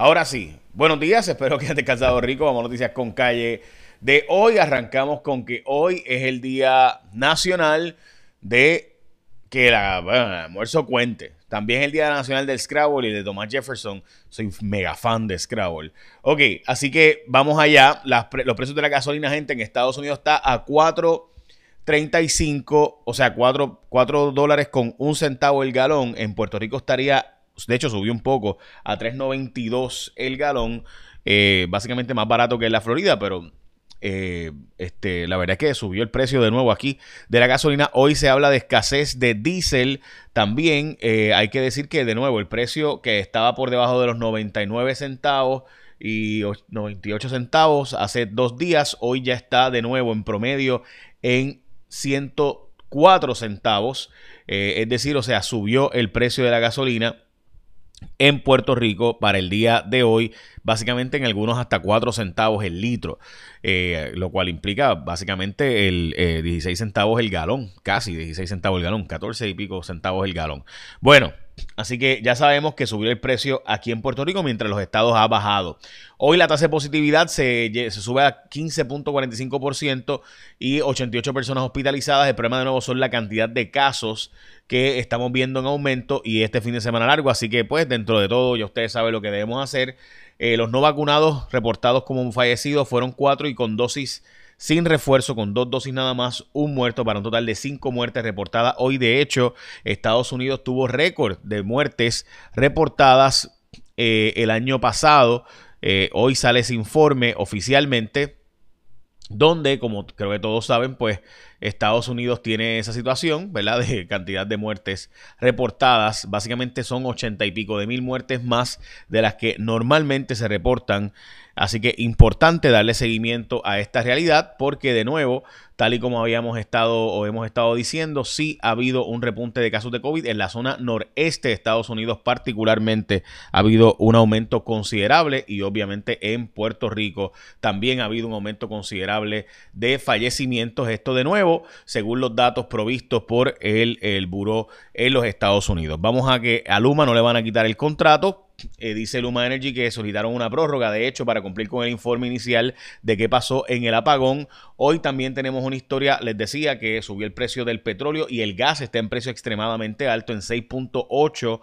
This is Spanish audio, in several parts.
Ahora sí, buenos días, espero que hayan descansado rico. Vamos a noticias con calle de hoy. Arrancamos con que hoy es el Día Nacional de que la, el almuerzo cuente. También es el Día Nacional del Scrabble y de Thomas Jefferson. Soy mega fan de Scrabble. Ok, así que vamos allá. los precios de la gasolina, gente, en Estados Unidos está a 4.35, o sea, 4, 4 dólares con un centavo el galón. En Puerto Rico estaría de hecho subió un poco a 3.92 el galón, eh, básicamente más barato que en la Florida, pero eh, este, la verdad es que subió el precio de nuevo aquí de la gasolina. Hoy se habla de escasez de diésel. También eh, hay que decir que de nuevo el precio que estaba por debajo de los 99 centavos y 98 centavos hace dos días, hoy ya está de nuevo en promedio en 104 centavos. es decir, o sea, subió el precio de la gasolina en Puerto Rico para el día de hoy, básicamente en algunos hasta 4 centavos el litro, eh, lo cual implica básicamente el 16 eh, centavos el galón, casi 16 centavos el galón, 14 y pico centavos el galón. Bueno, Así que ya sabemos que subió el precio aquí en Puerto Rico mientras los estados ha bajado. Hoy la tasa de positividad se, se sube a 15.45% y 88 personas hospitalizadas. El problema de nuevo son la cantidad de casos que estamos viendo en aumento y este fin de semana largo. Así que pues dentro de todo ya ustedes saben lo que debemos hacer. Eh, los no vacunados reportados como fallecidos fueron cuatro y con dosis sin refuerzo, con dos dosis nada más, un muerto para un total de cinco muertes reportadas. Hoy, de hecho, Estados Unidos tuvo récord de muertes reportadas eh, el año pasado. Eh, hoy sale ese informe oficialmente donde, como creo que todos saben, pues Estados Unidos tiene esa situación, ¿verdad? De cantidad de muertes reportadas. Básicamente son ochenta y pico de mil muertes más de las que normalmente se reportan Así que importante darle seguimiento a esta realidad porque de nuevo, tal y como habíamos estado o hemos estado diciendo, sí ha habido un repunte de casos de COVID en la zona noreste de Estados Unidos particularmente ha habido un aumento considerable y obviamente en Puerto Rico también ha habido un aumento considerable de fallecimientos. Esto de nuevo, según los datos provistos por el, el Buró en los Estados Unidos. Vamos a que a Luma no le van a quitar el contrato eh, dice Luma Energy que solicitaron una prórroga, de hecho, para cumplir con el informe inicial de qué pasó en el apagón. Hoy también tenemos una historia, les decía que subió el precio del petróleo y el gas está en precio extremadamente alto, en 6.8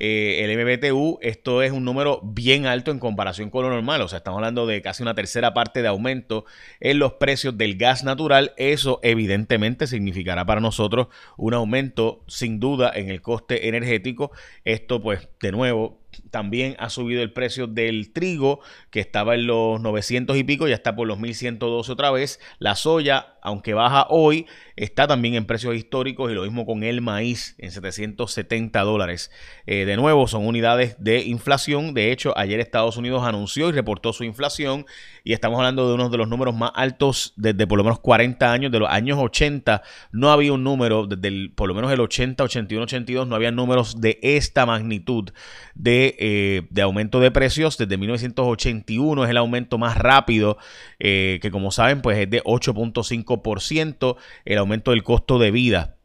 eh, el MBTU, esto es un número bien alto en comparación con lo normal. O sea, estamos hablando de casi una tercera parte de aumento en los precios del gas natural. Eso evidentemente significará para nosotros un aumento sin duda en el coste energético. Esto pues de nuevo también ha subido el precio del trigo, que estaba en los 900 y pico, ya está por los 1112 otra vez. La soya, aunque baja hoy, está también en precios históricos y lo mismo con el maíz en 770 dólares. Eh, de nuevo, son unidades de inflación. De hecho, ayer Estados Unidos anunció y reportó su inflación y estamos hablando de uno de los números más altos desde por lo menos 40 años, de los años 80. No había un número, desde por lo menos el 80, 81, 82, no había números de esta magnitud de, eh, de aumento de precios. Desde 1981 es el aumento más rápido, eh, que como saben, pues es de 8.5%. El aumento del costo de vida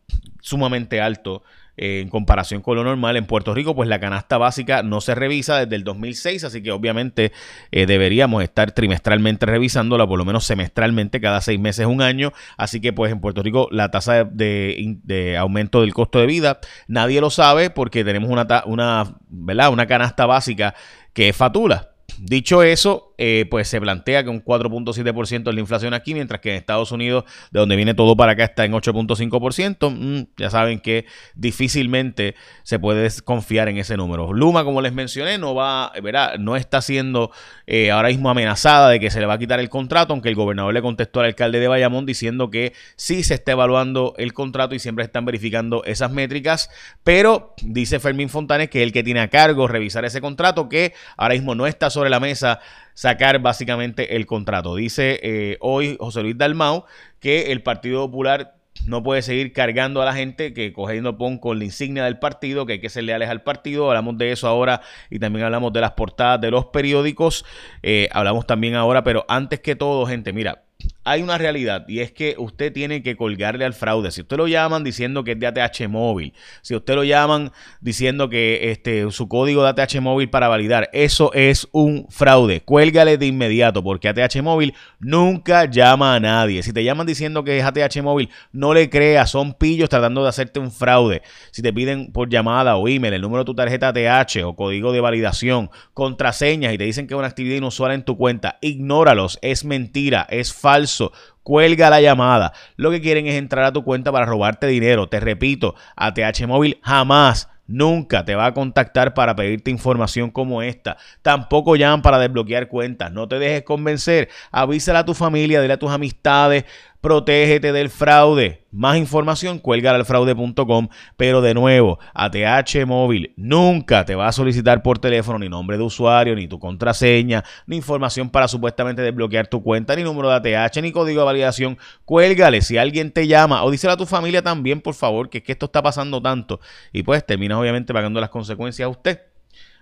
sumamente alto eh, en comparación con lo normal. En Puerto Rico, pues la canasta básica no se revisa desde el 2006, así que obviamente eh, deberíamos estar trimestralmente revisándola, por lo menos semestralmente, cada seis meses, un año. Así que, pues en Puerto Rico, la tasa de, aumento del costo de vida, nadie lo sabe porque tenemos una, una, ¿verdad? una canasta básica que es fatula. Dicho eso, eh, pues se plantea que un 4.7% es la inflación aquí, mientras que en Estados Unidos, de donde viene todo para acá, está en 8.5%. Mm, ya saben que difícilmente se puede confiar en ese número. Luma, como les mencioné, no va, no está siendo eh, ahora mismo amenazada de que se le va a quitar el contrato, aunque el gobernador le contestó al alcalde de Bayamón diciendo que sí se está evaluando el contrato y siempre están verificando esas métricas, pero dice Fermín Fontanes que es el que tiene a cargo revisar ese contrato, que ahora mismo no está sobre la mesa sacar básicamente el contrato. Dice eh, hoy José Luis Dalmau que el Partido Popular no puede seguir cargando a la gente que cogiendo pon con la insignia del partido, que hay que ser leales al partido. Hablamos de eso ahora y también hablamos de las portadas de los periódicos. Eh, hablamos también ahora, pero antes que todo, gente, mira, hay una realidad y es que usted tiene que colgarle al fraude. Si usted lo llaman diciendo que es de ATH móvil, si usted lo llaman diciendo que este, su código de ATH móvil para validar, eso es un fraude. Cuélgale de inmediato porque ATH móvil nunca llama a nadie. Si te llaman diciendo que es ATH móvil, no le creas, son pillos tratando de hacerte un fraude. Si te piden por llamada o email el número de tu tarjeta ATH o código de validación, contraseñas y te dicen que es una actividad inusual en tu cuenta, ignóralos, es mentira, es falso cuelga la llamada. Lo que quieren es entrar a tu cuenta para robarte dinero. Te repito, ATH Móvil jamás nunca te va a contactar para pedirte información como esta. Tampoco llaman para desbloquear cuentas. No te dejes convencer. Avísala a tu familia, dile a tus amistades, Protégete del fraude. Más información, fraude.com. Pero de nuevo, ATH Móvil nunca te va a solicitar por teléfono ni nombre de usuario, ni tu contraseña, ni información para supuestamente desbloquear tu cuenta, ni número de ATH, ni código de validación. Cuélgale si alguien te llama o díselo a tu familia también, por favor, que es que esto está pasando tanto. Y pues terminas obviamente pagando las consecuencias a usted.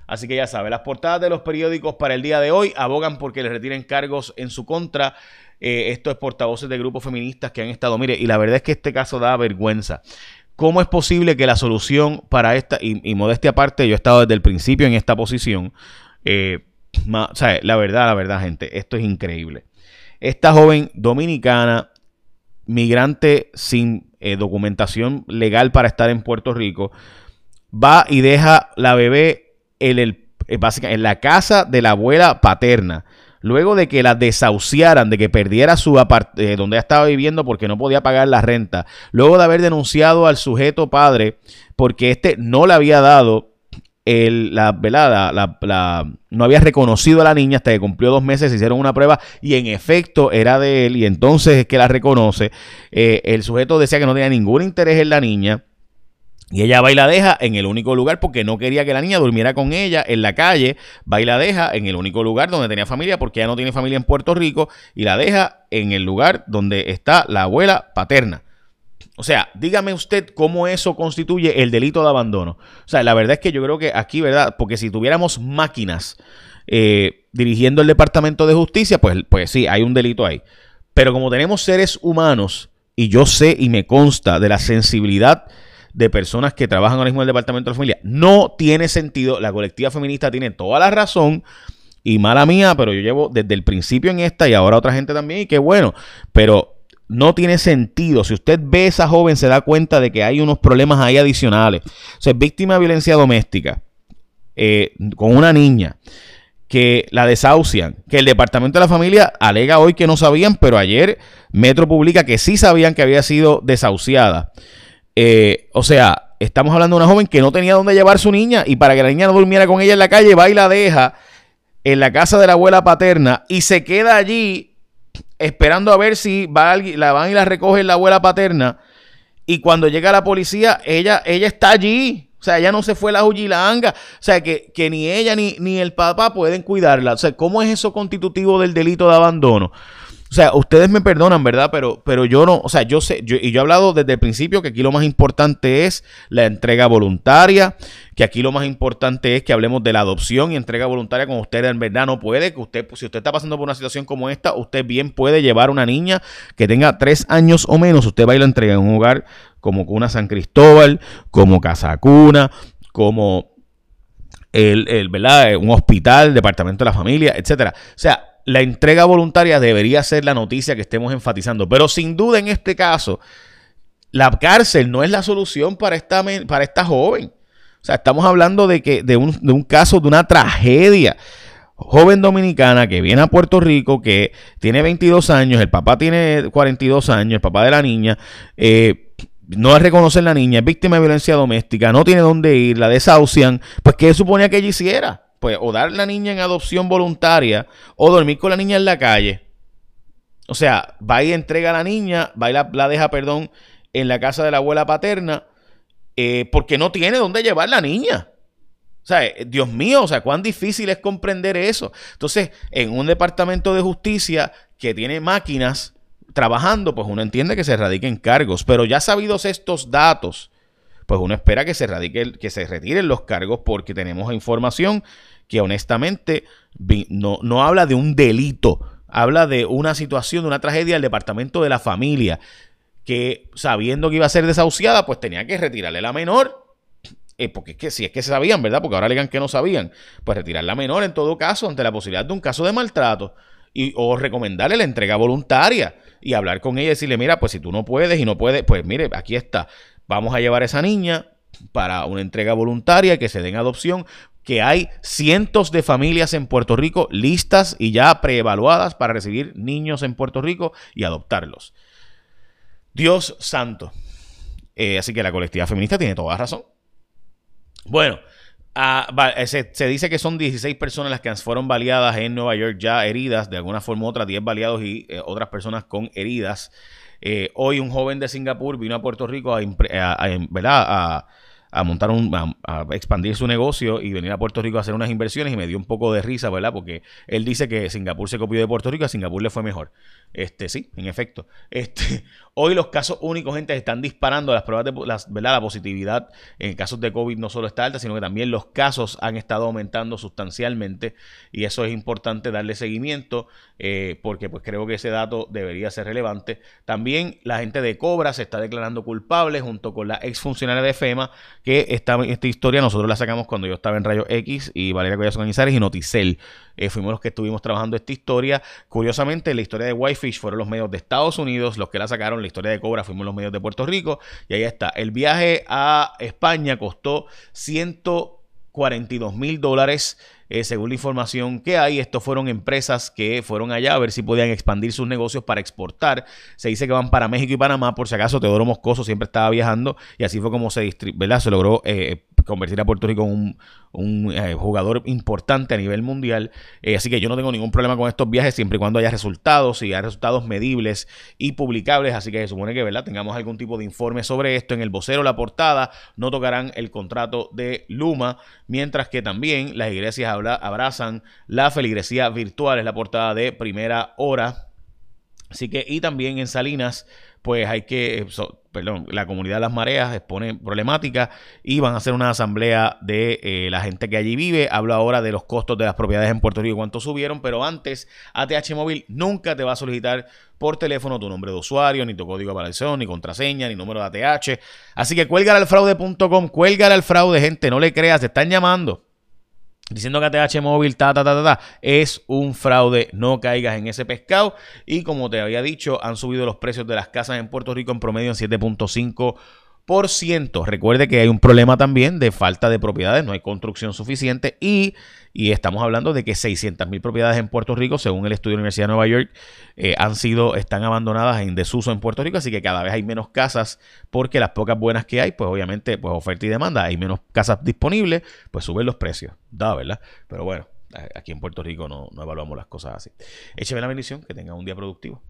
Así que ya sabe, las portadas de los periódicos para el día de hoy abogan porque le retiren cargos en su contra. Eh, esto es portavoces de grupos feministas que han estado, mire, y la verdad es que este caso da vergüenza. ¿Cómo es posible que la solución para esta, y, modestia aparte, yo he estado desde el principio en esta posición, eh, o sea, la verdad, la verdad, gente, esto es increíble. Esta joven dominicana, migrante sin eh, documentación legal para estar en Puerto Rico, va y deja la bebé en, en la casa de la abuela paterna luego de que la desahuciaran, de que perdiera su eh, donde estaba viviendo porque no podía pagar la renta, luego de haber denunciado al sujeto padre porque este no le había dado el, la, velada, la, no había reconocido a la niña hasta que cumplió dos meses, hicieron una prueba y en efecto era de él y entonces es que la reconoce. Eh, el sujeto decía que no tenía ningún interés en la niña y ella va y la deja en el único lugar porque no quería que la niña durmiera con ella en la calle. Va y la deja en el único lugar donde tenía familia porque ella no tiene familia en Puerto Rico. Y la deja en el lugar donde está la abuela paterna. O sea, dígame usted cómo eso constituye el delito de abandono. O sea, la verdad es que yo creo que aquí, ¿verdad? Porque si tuviéramos máquinas eh, dirigiendo el Departamento de Justicia, pues, pues sí, hay un delito ahí. Pero como tenemos seres humanos, y yo sé y me consta de la sensibilidad de personas que trabajan ahora mismo en el Departamento de la Familia. No tiene sentido. La colectiva feminista tiene toda la razón. Y mala mía, pero yo llevo desde el principio en esta y ahora otra gente también. Y qué bueno. Pero no tiene sentido. Si usted ve a esa joven, se da cuenta de que hay unos problemas ahí adicionales. O sea, es víctima de violencia doméstica eh, con una niña que la desahucian, que el Departamento de la Familia alega hoy que no sabían, pero ayer Metro publica que sí sabían que había sido desahuciada. Eh, o sea, estamos hablando de una joven que no tenía dónde llevar su niña y para que la niña no durmiera con ella en la calle, va y la deja en la casa de la abuela paterna y se queda allí esperando a ver si va la van y la recoge la abuela paterna. Y cuando llega la policía, ella, ella está allí. O sea, ella no se fue la anga O sea, que, que ni ella ni, ni el papá pueden cuidarla. O sea, ¿cómo es eso constitutivo del delito de abandono? O sea, ustedes me perdonan, ¿verdad? Pero, pero yo no, o sea, yo sé, y yo he hablado desde el principio que aquí lo más importante es la entrega voluntaria, que aquí lo más importante es que hablemos de la adopción y entrega voluntaria como usted en verdad no puede, que usted, si usted está pasando por una situación como esta, usted bien puede llevar una niña que tenga tres años o menos, usted va y la entrega en un hogar como Cuna San Cristóbal, como Casa Cuna, como el, el, ¿verdad? un hospital, departamento de la familia, etcétera. O sea, la entrega voluntaria debería ser la noticia que estemos enfatizando. Pero sin duda en este caso, la cárcel no es la solución para esta, para esta joven. O sea, estamos hablando de, que, de, un, de un caso, de una tragedia. Joven dominicana que viene a Puerto Rico, que tiene 22 años, el papá tiene 42 años, el papá de la niña, eh, no reconocen la niña, es víctima de violencia doméstica, no tiene dónde ir, la desahucian, pues ¿qué suponía que ella hiciera? Pues o dar la niña en adopción voluntaria o dormir con la niña en la calle. O sea, va y entrega a la niña, va y la, deja, perdón, en la casa de la abuela paterna, eh, porque no tiene dónde llevar la niña. O sea, eh, Dios mío, o sea, cuán difícil es comprender eso. Entonces, en un departamento de justicia que tiene máquinas trabajando, pues uno entiende que se radiquen cargos. Pero ya sabidos estos datos, pues uno espera que se radique, que se retiren los cargos porque tenemos información que honestamente no, no habla de un delito habla de una situación, de una tragedia del departamento de la familia, que sabiendo que iba a ser desahuciada, pues tenía que retirarle la menor. Eh, porque es que si es que sabían, ¿verdad? Porque ahora le digan que no sabían. Pues retirar la menor en todo caso ante la posibilidad de un caso de maltrato. Y, o recomendarle la entrega voluntaria y hablar con ella y decirle, mira, pues si tú no puedes y no puedes, pues mire, aquí está. Vamos a llevar a esa niña para una entrega voluntaria, que se den adopción, que hay cientos de familias en Puerto Rico listas y ya preevaluadas para recibir niños en Puerto Rico y adoptarlos. Dios santo. Eh, así que la colectiva feminista tiene toda razón. Bueno, ah, eh, se, dice que son 16 personas las que fueron baleadas en Nueva York ya heridas, de alguna forma u otra, 10 baleados y eh, otras personas con heridas. hoy un joven de Singapur vino a Puerto Rico a, a, a montar un, a, expandir su negocio y venir a Puerto Rico a hacer unas inversiones y me dio un poco de risa, ¿verdad? Porque él dice que Singapur se copió de Puerto Rico, a Singapur le fue mejor. Este, sí, en efecto. Este, hoy los casos únicos, gente, están disparando las pruebas de las, ¿verdad? la positividad en casos de COVID no solo está alta, sino que también los casos han estado aumentando sustancialmente y eso es importante darle seguimiento eh, porque pues creo que ese dato debería ser relevante. También la gente de Cobra se está declarando culpable junto con la exfuncionaria de FEMA que esta, esta historia nosotros la sacamos cuando yo estaba en Rayo X y Valeria Collazo Canizares y Noticel. Eh, fuimos los que estuvimos trabajando esta historia. Curiosamente, la historia de Whitefish fueron los medios de Estados Unidos los que la sacaron. La historia de Cobra fuimos los medios de Puerto Rico. Y ahí está. El viaje a España costó 142 mil dólares. Eh, según la información que hay, estos fueron empresas que fueron allá a ver si podían expandir sus negocios para exportar. Se dice que van para México y Panamá, por si acaso Teodoro Moscoso siempre estaba viajando y así fue como se, ¿verdad? se logró eh, convertir a Puerto Rico en un, eh, jugador importante a nivel mundial. Eh, así que yo no tengo ningún problema con estos viajes siempre y cuando haya resultados y haya resultados medibles y publicables. Así que se supone que ¿verdad? tengamos algún tipo de informe sobre esto. En el vocero, la portada, no tocarán el contrato de Luma, mientras que también las iglesias abrazan la feligresía virtual, es la portada de primera hora. Así que, y también en Salinas, pues hay que, perdón, la comunidad de las mareas expone problemática y van a hacer una asamblea de eh, la gente que allí vive. Hablo ahora de los costos de las propiedades en Puerto Rico, cuánto subieron, pero antes ATH Móvil nunca te va a solicitar por teléfono tu nombre de usuario, ni tu código de aparición, ni contraseña, ni número de ATH. Así que cuélgale al fraude.com, cuélgale al fraude, gente, no le creas, te están llamando diciendo que ATH móvil, ta, ta, ta, ta, ta, es un fraude. No caigas en ese pescado. Y como te había dicho, han subido los precios de las casas en Puerto Rico en promedio en 7.5%. Recuerde que hay un problema también de falta de propiedades, no hay construcción suficiente y, y estamos hablando de que 600 mil propiedades en Puerto Rico, según el estudio de la Universidad de Nueva York, eh, han sido, están abandonadas en desuso en Puerto Rico, así que cada vez hay menos casas porque las pocas buenas que hay, pues obviamente, pues oferta y demanda, hay menos casas disponibles, pues suben los precios, da, ¿verdad? Pero bueno, aquí en Puerto Rico no, no evaluamos las cosas así. Écheme la bendición, que tenga un día productivo.